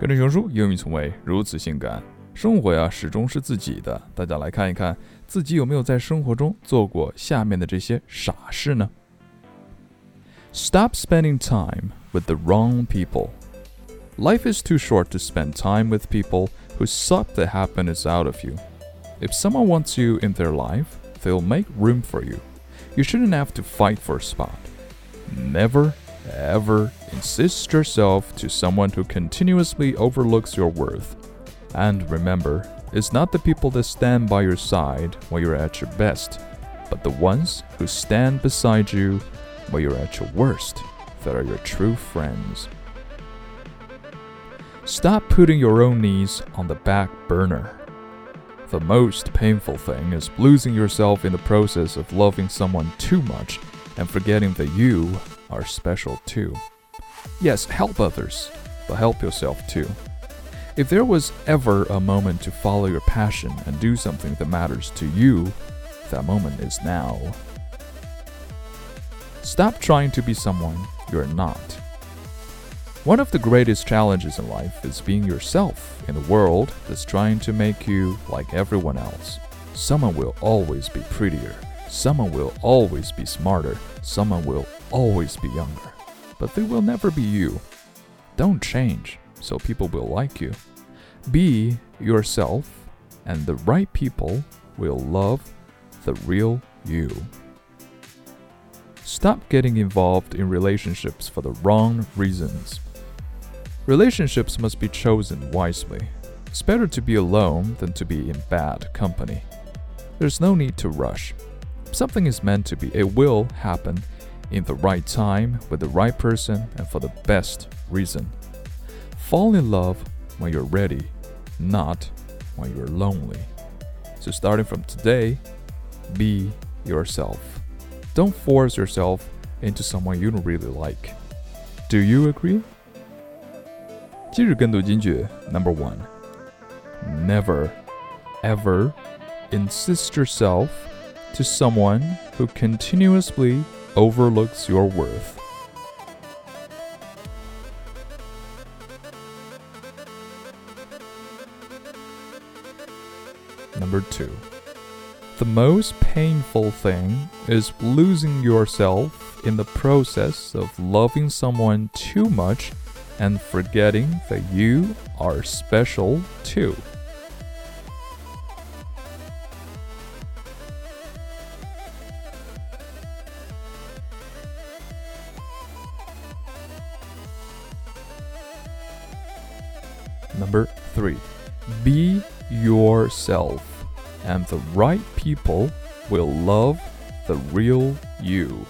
跟着熊叔，英语从未如此性感。生活呀，始终是自己的。大家来看一看，自己有没有在生活中做过下面的这些傻事呢？Stop spending time with the wrong people. Life is too short to spend time with people who suck the happiness out of you. If someone wants you in their life, they'll make room for you. You shouldn't have to fight for a spot. Never, ever insist yourself to someone who continuously overlooks your worth. And remember, it's not the people that stand by your side when you're at your best, but the ones who stand beside you when you're at your worst that are your true friends. Stop putting your own needs on the back burner. The most painful thing is losing yourself in the process of loving someone too much and forgetting that you are special too. Yes, help others, but help yourself too. If there was ever a moment to follow your passion and do something that matters to you, that moment is now. Stop trying to be someone you're not. One of the greatest challenges in life is being yourself in a world that's trying to make you like everyone else. Someone will always be prettier, someone will always be smarter, someone will always be younger, but they will never be you. Don't change so people will like you. Be yourself, and the right people will love the real you. Stop getting involved in relationships for the wrong reasons. Relationships must be chosen wisely. It's better to be alone than to be in bad company. There's no need to rush. Something is meant to be, it will happen in the right time, with the right person, and for the best reason. Fall in love when you're ready, not when you're lonely. So, starting from today, be yourself. Don't force yourself into someone you don't really like. Do you agree? 今日跟读金句 Number one. Never, ever insist yourself to someone who continuously overlooks your worth. Number two. The most painful thing is losing yourself in the process of loving someone too much and forgetting that you are special too. Number three, be yourself, and the right people will love the real you.